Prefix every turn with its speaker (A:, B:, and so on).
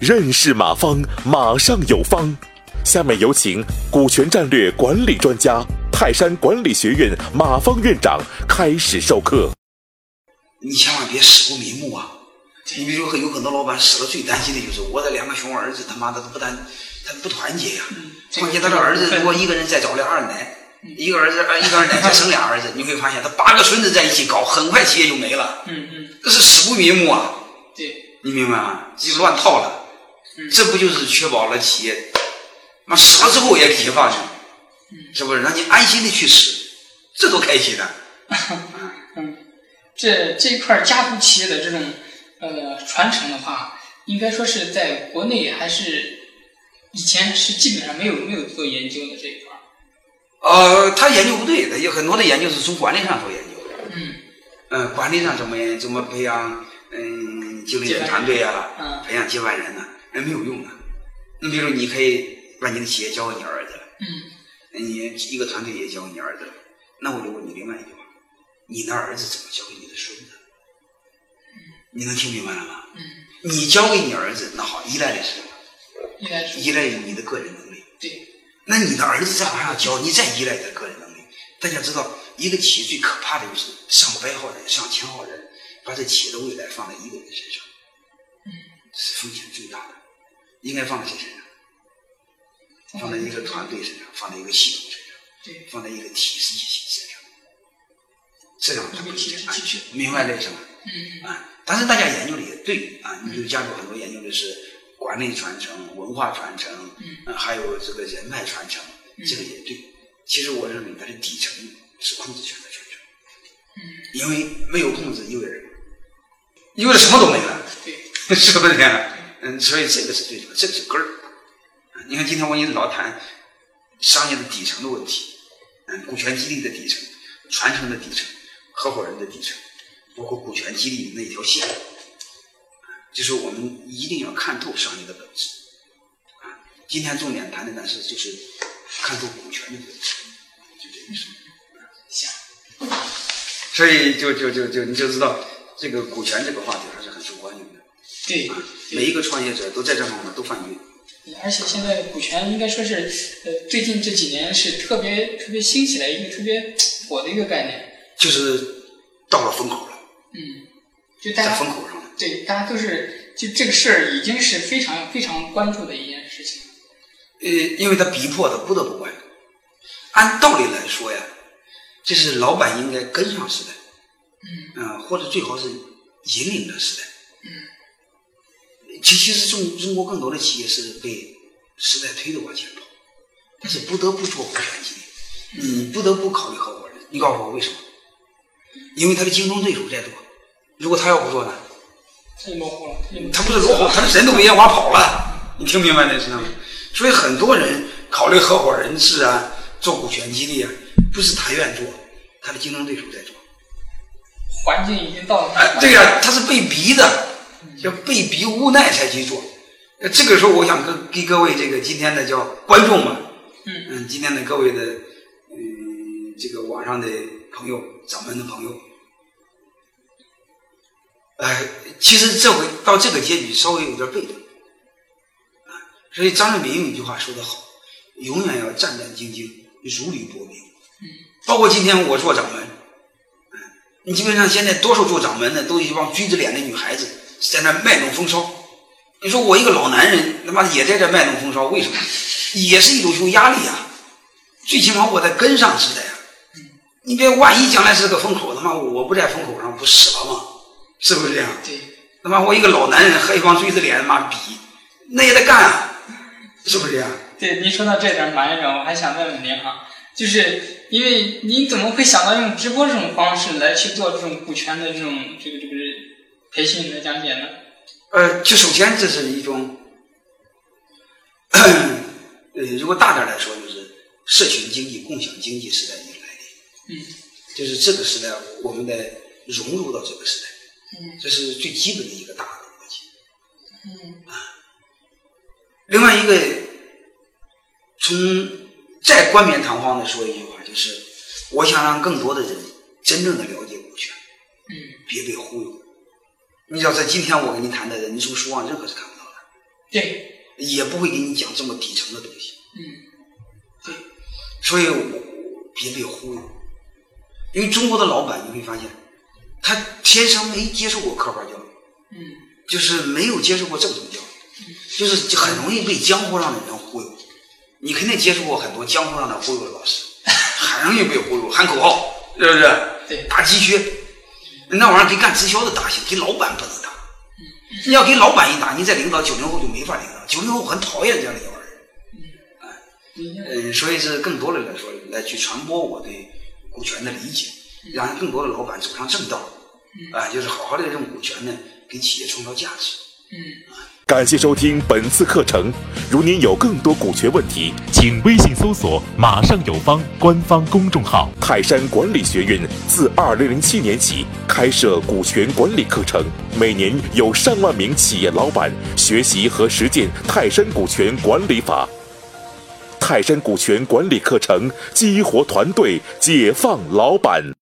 A: 认识马方，马上有方。下面有请股权战略管理专家、泰山管理学院马方院长开始授课。
B: 你千万别死不瞑目啊！你比如说，有很多老板死了，最担心的就是我的两个熊儿子，他妈的都不单，他不团结呀。况且他的儿子如果一个人再找俩二奶，一个儿子呃一个儿子再生俩儿子，你会发现他八个孙子在一起搞，很快企业就没了。
C: 嗯嗯，
B: 这是死不瞑目啊！
C: 对，
B: 你明白吗？就乱套了。这不就是确保了企业，妈死了之后也给解放呢？是不是？让你安心的去死，这多开心啊！
C: 嗯，这这一块家族企业的这种呃传承的话，应该说是在国内还是以前是基本上没有没有做研究的这一块。
B: 呃，他研究不对，他有很多的研究是从管理上做研究的。
C: 嗯
B: 嗯，管理上怎么怎么培养嗯经理人团队啊，
C: 嗯
B: 培养接班人呢、那没有用的。你比如你可以把你的企业交给你儿子，
C: 嗯
B: 你一个团队也交给你儿子了，那我就问你另外一句话：你的儿子怎么交给你的孙子？你能听明白了吗？
C: 嗯，
B: 你交给你儿子，那好，依赖的是什么？
C: 依赖是
B: 依赖于你的个人能力。
C: 对，
B: 那你的儿子再往上教，你再依赖他个人能力。大家知道，一个企业最可怕的就是上百号人、上千号人，把这企业的未来放在一个人身上，
C: 嗯，
B: 是风险最大的。应该放在谁身上？放在一个团队身上，放在一个系统身上，
C: 对，
B: 放在一个体系体系身上，这样才会
C: 一个体现
B: 安全。明白这个是吗？
C: 嗯
B: 啊，但是大家研究的也对啊，你比如家族很多研究的是管理传承、文化传承，
C: 嗯
B: 呃还有这个人脉传承，这个也对。其实我认为它的底层是控制权的传承，
C: 嗯，
B: 因为没有控制意味着什么？意味着什么都没了，
C: 对，
B: 是不是这样？嗯，所以这个是最重要，这个是根儿。啊你看今天我跟你老谈商业的底层的问题，嗯，股权激励的底层、传承的底层、合伙人的底层，包括股权激励那条线，就是我们一定要看透商业的本质。啊，今天重点谈的呢是就是看透股权的本质，就这个意思。
C: 行，
B: 所以就就就就你就知道这个股权这个话题还是很受欢迎的。
C: 对，
B: 啊，每一个创业者都在这方面都犯规。
C: 而且现在股权应该说是，呃，最近这几年是特别特别兴起来一个特别火的一个概念。
B: 就是到了风口了，
C: 嗯，就大
B: 在风口上了。
C: 对大家都是就这个事儿已经是非常非常关注的一件事情。
B: 呃，因为他逼迫的不得不关注。按道理来说呀，这是老板应该跟上时代，
C: 嗯
B: 嗯、或者最好是引领着时代。
C: 嗯
B: 其其实中中国更多的企业是被时代推着往前跑，但是不得不做股权激励，你不得不考虑合伙人。你告诉我为什么？因为他的竞争对手在做，如果他要不做呢？
C: 太模糊了，
B: 他不是落后，他的人都被烟花跑了。你听明白这是吗？所以很多人考虑合伙人制啊，做股权激励啊，不是他愿做，他的竞争对手在做。
C: 环境已经到了。
B: 哎，对呀、他是被逼的，叫被逼无奈才去做。呃这个时候，我想跟给各位这个今天的叫观众们，
C: 嗯
B: 嗯，今天的各位的，嗯，这个网上的朋友、咱们的朋友，哎，其实这回到这个结局稍微有点被动，啊，所以张瑞敏有一句话说得好，永远要战战兢兢，如履薄冰。包括今天我做掌门，你基本上现在多数做掌门的都一帮锥子脸的女孩子在那卖弄风骚。你说我一个老男人，他妈也在这卖弄风骚，为什么？也是一种有压力啊。最起码我得跟上时代啊。你别万一将来是个风口，他妈我不在风口上不死了吗？是不是这样？
C: 对，
B: 他妈我一个老男人和一帮锥子脸他妈比，那也得干啊，是不是这样？
C: 对，您说到这点，马院长，我还想问问您哈，就是因为您怎么会想到用直播这种方式来去做这种股权的这种这个这个培训来讲解呢？
B: 呃，就首先这是一种，呃，如果大点来说，就是社群经济、共享经济时代已经来临，
C: 嗯
B: 就是这个时代我们得融入到这个时代，
C: 嗯
B: 这是最基本的一个大的逻辑。
C: 嗯啊
B: 另外一个，从再冠冕堂皇的说一句话，就是我想让更多的人真正的了解股权。
C: 嗯
B: 别被忽悠。你知道，在今天我跟你谈的人从书上任何是看不到的，
C: 对，
B: 也不会给你讲这么底层的东西。
C: 嗯，对，
B: 所以我别被忽悠，因为中国的老板你会发现，他天生没接受过科班教育，
C: 嗯
B: 就是没有接受过正统教育，就是很容易被江湖上的人忽悠。你肯定接触过很多江湖上的忽悠的老师，很容易被忽悠，喊口号，是不是？
C: 对
B: 打鸡血，那玩意儿给干直销的打行，给老板不能打。你要给老板一打，你再领导九零后就没法领导，九零后很讨厌这样的一帮人。嗯，所以是更多的来说，来去传播我对股权的理解，让更多的老板走上正道，啊，就是好好的用股权呢，给企业创造价值。
C: 嗯。
A: 感谢收听本次课程。如您有更多股权问题，请微信搜索“马上有方”官方公众号。泰山管理学院自二零零七年起开设股权管理课程，每年有上万名企业老板学习和实践泰山股权管理法。泰山股权管理课程激活团队，解放老板。